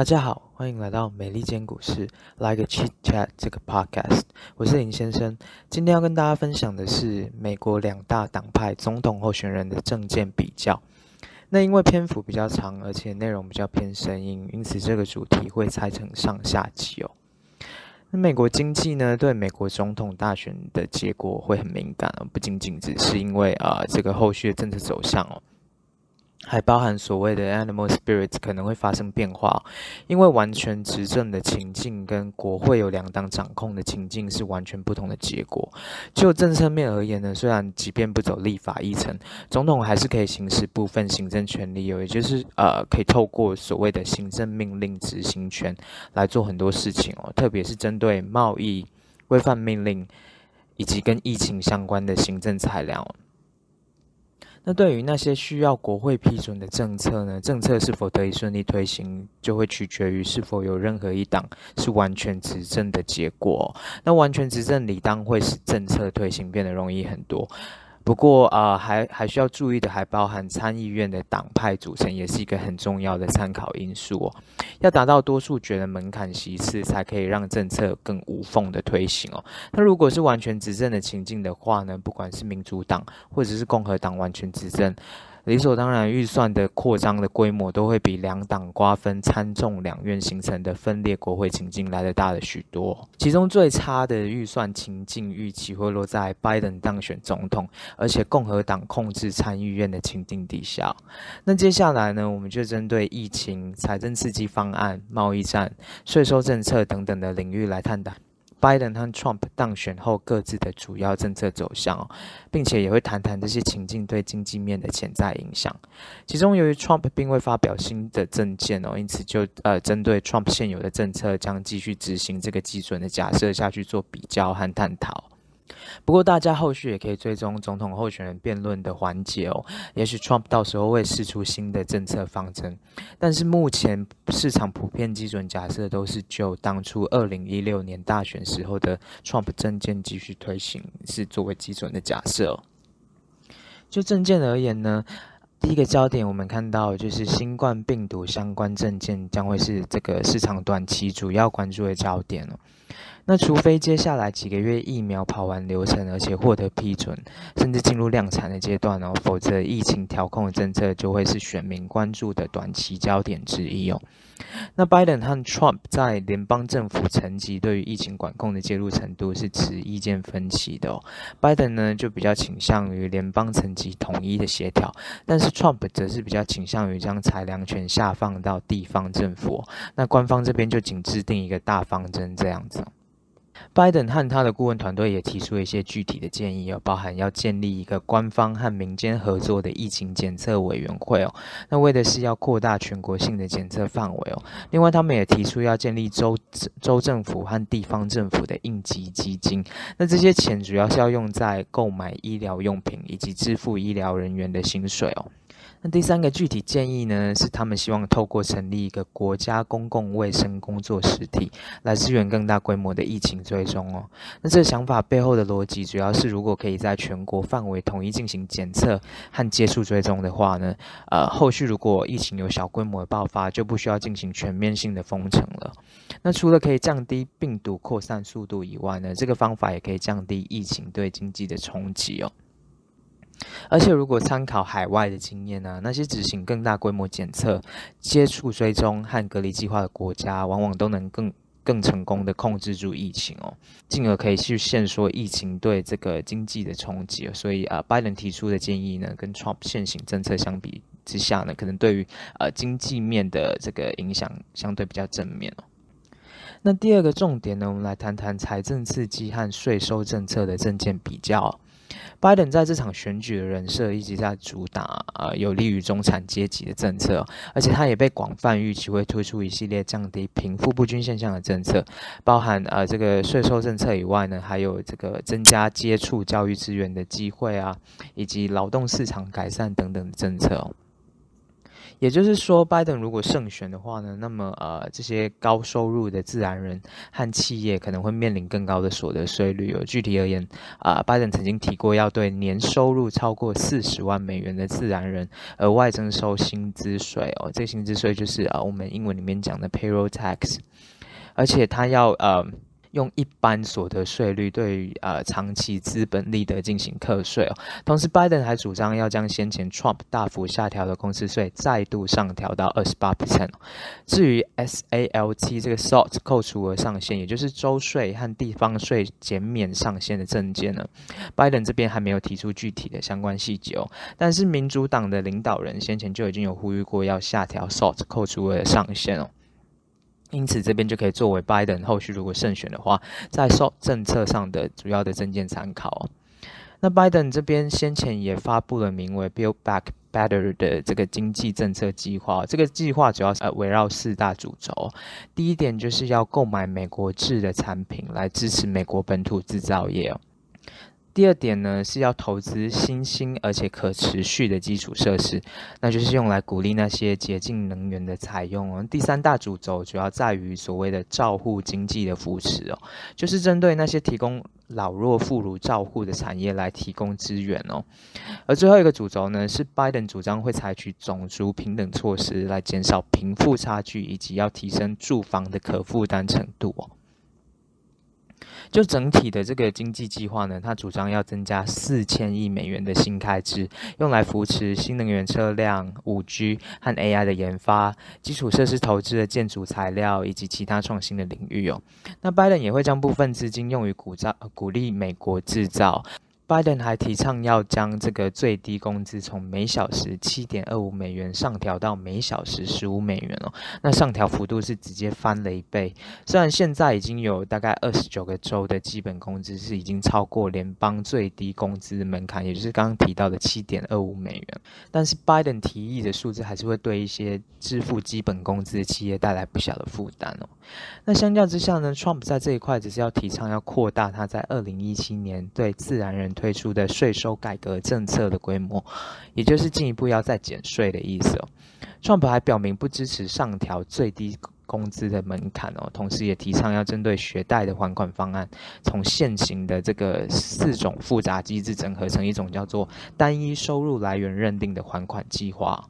大家好，欢迎来到美利坚股市，Like a Chit Chat 这个 Podcast，我是林先生。今天要跟大家分享的是美国两大党派总统候选人的政见比较。那因为篇幅比较长，而且内容比较偏生硬，因此这个主题会拆成上下集哦。那美国经济呢，对美国总统大选的结果会很敏感，而不仅仅只是因为啊、呃、这个后续的政策走向哦。还包含所谓的 animal spirits 可能会发生变化，因为完全执政的情境跟国会有两党掌控的情境是完全不同的结果。就政策面而言呢，虽然即便不走立法议程，总统还是可以行使部分行政权力，有也就是呃可以透过所谓的行政命令执行权来做很多事情哦，特别是针对贸易规范命令以及跟疫情相关的行政裁量。那对于那些需要国会批准的政策呢，政策是否得以顺利推行，就会取决于是否有任何一党是完全执政的结果。那完全执政理当会使政策推行变得容易很多。不过啊、还还需要注意的还包含参议院的党派组成，也是一个很重要的参考因素哦。要达到多数决的门槛席次，才可以让政策更无缝的推行哦。那如果是完全执政的情境的话呢，不管是民主党或者是共和党完全执政。理所当然，预算的扩张的规模都会比两党瓜分参众两院形成的分裂国会情境来得大的许多。其中最差的预算情境预期会落在拜登当选总统，而且共和党控制参议院的情境底下。那接下来呢，我们就针对疫情、财政刺激方案、贸易战、税收政策等等的领域来探讨。拜登和 Trump 当选后各自的主要政策走向，并且也会谈谈这些情境对经济面的潜在影响。其中，由于 Trump 并未发表新的政见哦，因此就呃针对 Trump 现有的政策将继续执行这个基准的假设下去做比较和探讨。不过，大家后续也可以追踪总统候选人辩论的环节哦。也许 Trump 到时候会试出新的政策方针，但是目前市场普遍基准假设都是就当初二零一六年大选时候的 Trump 政见继续推行，是作为基准的假设。就政见而言呢，第一个焦点我们看到就是新冠病毒相关证件将会是这个市场短期主要关注的焦点哦。那除非接下来几个月疫苗跑完流程，而且获得批准，甚至进入量产的阶段哦，否则疫情调控的政策就会是选民关注的短期焦点之一哦。那拜登和 Trump 在联邦政府层级对于疫情管控的介入程度是持意见分歧的哦。拜登呢就比较倾向于联邦层级统一的协调，但是 Trump 则是比较倾向于将裁量权下放到地方政府。那官方这边就仅制定一个大方针这样子。拜登和他的顾问团队也提出了一些具体的建议哦，包含要建立一个官方和民间合作的疫情检测委员会哦，那为的是要扩大全国性的检测范围哦。另外，他们也提出要建立州州政府和地方政府的应急基金，那这些钱主要是要用在购买医疗用品以及支付医疗人员的薪水哦。那第三个具体建议呢，是他们希望透过成立一个国家公共卫生工作实体，来支援更大规模的疫情追踪哦。那这个想法背后的逻辑，主要是如果可以在全国范围统一进行检测和接触追踪的话呢，呃，后续如果疫情有小规模的爆发，就不需要进行全面性的封城了。那除了可以降低病毒扩散速度以外呢，这个方法也可以降低疫情对经济的冲击哦。而且，如果参考海外的经验呢，那些执行更大规模检测、接触追踪和隔离计划的国家，往往都能更更成功的控制住疫情哦，进而可以去限缩疫情对这个经济的冲击。所以，呃，拜登提出的建议呢，跟 Trump 现行政策相比之下呢，可能对于呃经济面的这个影响相对比较正面哦。那第二个重点呢，我们来谈谈财政刺激和税收政策的政见比较。拜登在这场选举的人设一直在主打呃有利于中产阶级的政策，而且他也被广泛预期会推出一系列降低贫富不均现象的政策，包含呃这个税收政策以外呢，还有这个增加接触教育资源的机会啊，以及劳动市场改善等等的政策。也就是说，拜登如果胜选的话呢，那么呃，这些高收入的自然人和企业可能会面临更高的所得税率哦。具体而言，啊、呃，拜登曾经提过要对年收入超过四十万美元的自然人额外征收薪资税哦。这个薪资税就是啊、我们英文里面讲的 payroll tax，而且他要呃。用一般所得税率对于呃长期资本利得进行课税哦，同时拜登还主张要将先前 Trump 大幅下调的公司税再度上调到二十八 percent。至于 SALT 这个 SALT 扣除额上限，也就是州税和地方税减免上限的证件呢，拜登这边还没有提出具体的相关细节哦。但是民主党的领导人先前就已经有呼吁过要下调 SALT 扣除额的上限哦。因此，这边就可以作为拜登后续如果胜选的话，在受政策上的主要的政见参考。那拜登这边先前也发布了名为 “Build Back Better” 的这个经济政策计划。这个计划主要是呃围绕四大主轴。第一点就是要购买美国制的产品来支持美国本土制造业。第二点呢，是要投资新兴而且可持续的基础设施，那就是用来鼓励那些洁净能源的采用哦。第三大主轴主要在于所谓的照护经济的扶持哦，就是针对那些提供老弱妇孺照护的产业来提供资源哦。而最后一个主轴呢，是拜登主张会采取种族平等措施来减少贫富差距，以及要提升住房的可负担程度哦。就整体的这个经济计划呢，他主张要增加四千亿美元的新开支，用来扶持新能源车辆、五 G 和 AI 的研发、基础设施投资的建筑材料以及其他创新的领域哦。那拜登也会将部分资金用于鼓造、鼓励美国制造。拜登还提倡要将这个最低工资从每小时七点二五美元上调到每小时十五美元哦，那上调幅度是直接翻了一倍。虽然现在已经有大概二十九个州的基本工资是已经超过联邦最低工资的门槛，也就是刚刚提到的七点二五美元，但是拜登提议的数字还是会对一些支付基本工资的企业带来不小的负担哦。那相较之下呢，Trump 在这一块只是要提倡要扩大他在二零一七年对自然人推出的税收改革政策的规模，也就是进一步要再减税的意思哦。创宝还表明不支持上调最低工资的门槛哦，同时也提倡要针对学贷的还款方案，从现行的这个四种复杂机制整合成一种叫做单一收入来源认定的还款计划。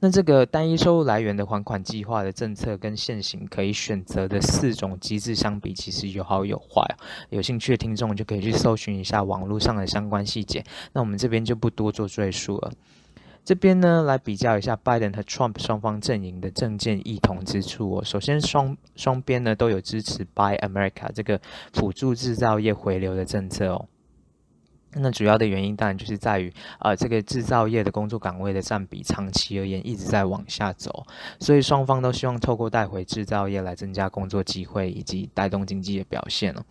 那这个单一收入来源的还款计划的政策跟现行可以选择的四种机制相比，其实有好有坏。有兴趣的听众就可以去搜寻一下网络上的相关细节。那我们这边就不多做赘述了。这边呢，来比较一下拜登和 Trump 双方阵营的政见异同之处哦。首先双，双双边呢都有支持 Buy America 这个辅助制造业回流的政策哦。那主要的原因当然就是在于，呃，这个制造业的工作岗位的占比长期而言一直在往下走，所以双方都希望透过带回制造业来增加工作机会以及带动经济的表现哦。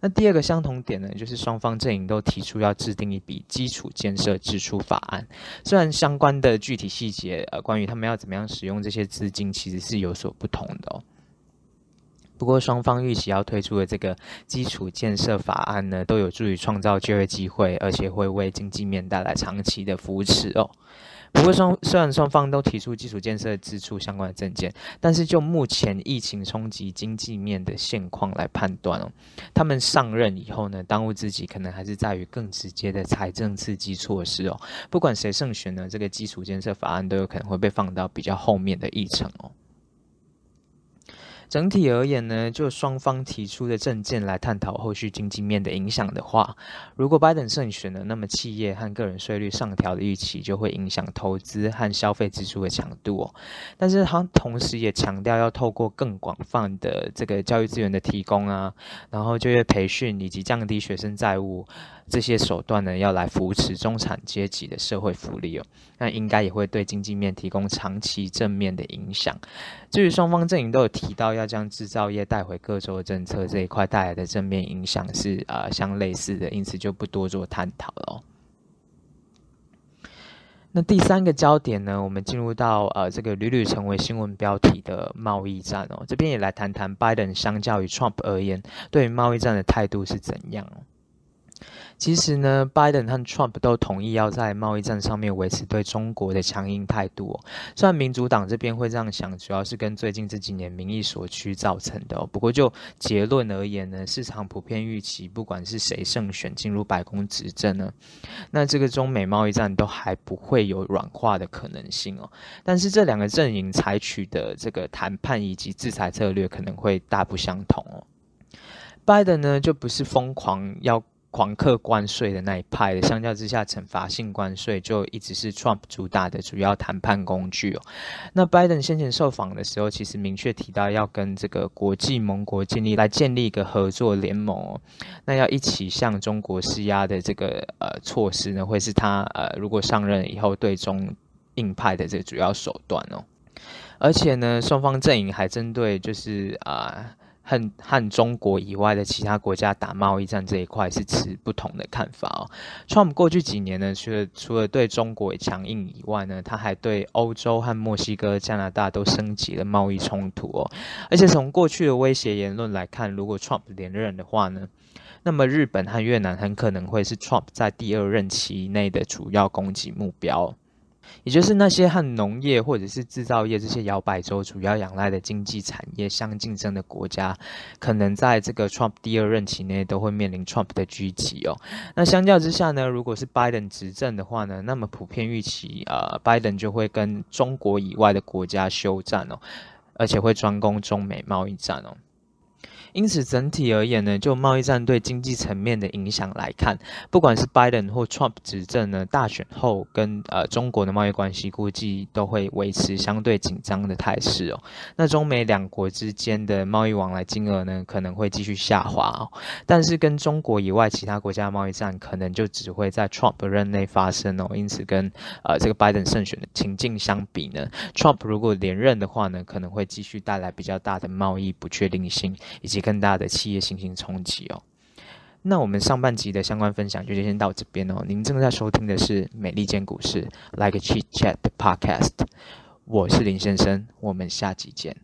那第二个相同点呢，就是双方阵营都提出要制定一笔基础建设支出法案，虽然相关的具体细节，呃，关于他们要怎么样使用这些资金，其实是有所不同的哦。不过，双方预期要推出的这个基础建设法案呢，都有助于创造就业机会，而且会为经济面带来长期的扶持哦。不过双，虽然双方都提出基础建设支出相关的政见，但是就目前疫情冲击经济面的现况来判断哦，他们上任以后呢，当务之急可能还是在于更直接的财政刺激措施哦。不管谁胜选呢，这个基础建设法案都有可能会被放到比较后面的议程哦。整体而言呢，就双方提出的政见来探讨后续经济面的影响的话，如果拜登胜选了，那么企业和个人税率上调的预期就会影响投资和消费支出的强度哦。但是他同时也强调要透过更广泛的这个教育资源的提供啊，然后就业培训以及降低学生债务。这些手段呢，要来扶持中产阶级的社会福利哦，那应该也会对经济面提供长期正面的影响。至于双方阵营都有提到要将制造业带回各州的政策这一块带来的正面影响是呃相类似的，因此就不多做探讨了哦。那第三个焦点呢，我们进入到呃这个屡屡成为新闻标题的贸易战哦，这边也来谈谈拜登相较于 Trump 而言，对于贸易战的态度是怎样。其实呢，拜登和 Trump 都同意要在贸易战上面维持对中国的强硬态度哦。虽然民主党这边会这样想，主要是跟最近这几年民意所趋造成的。不过就结论而言呢，市场普遍预期，不管是谁胜选进入白宫执政呢，那这个中美贸易战都还不会有软化的可能性哦。但是这两个阵营采取的这个谈判以及制裁策略可能会大不相同哦。拜登呢，就不是疯狂要狂客关税的那一派的，相较之下，惩罚性关税就一直是 Trump 主打的主要谈判工具哦。那 Biden 先前受访的时候，其实明确提到要跟这个国际盟国建立来建立一个合作联盟哦。那要一起向中国施压的这个呃措施呢，会是他呃如果上任以后对中硬派的这个主要手段哦。而且呢，双方阵营还针对就是啊。和和中国以外的其他国家打贸易战这一块是持不同的看法哦。Trump 过去几年呢，除了除了对中国强硬以外呢，他还对欧洲和墨西哥、加拿大都升级了贸易冲突哦。而且从过去的威胁言论来看，如果 Trump 连任的话呢，那么日本和越南很可能会是 Trump 在第二任期内的主要攻击目标。也就是那些和农业或者是制造业这些摇摆州主要仰赖的经济产业相竞争的国家，可能在这个 Trump 第二任期内都会面临 Trump 的狙击哦。那相较之下呢，如果是 Biden 执政的话呢，那么普遍预期呃，Biden 就会跟中国以外的国家休战哦，而且会专攻中美贸易战哦。因此，整体而言呢，就贸易战对经济层面的影响来看，不管是 Biden 或 Trump 执政呢，大选后跟呃中国的贸易关系估计都会维持相对紧张的态势哦。那中美两国之间的贸易往来金额呢，可能会继续下滑哦。但是跟中国以外其他国家的贸易战，可能就只会在 Trump 任内发生哦。因此，跟呃这个 Biden 胜选的情境相比呢，Trump 如果连任的话呢，可能会继续带来比较大的贸易不确定性以及。更大的企业信心冲击哦。那我们上半集的相关分享就先到这边哦。您正在收听的是美利坚股市 Like a Chit Chat 的 Podcast，我是林先生，我们下集见。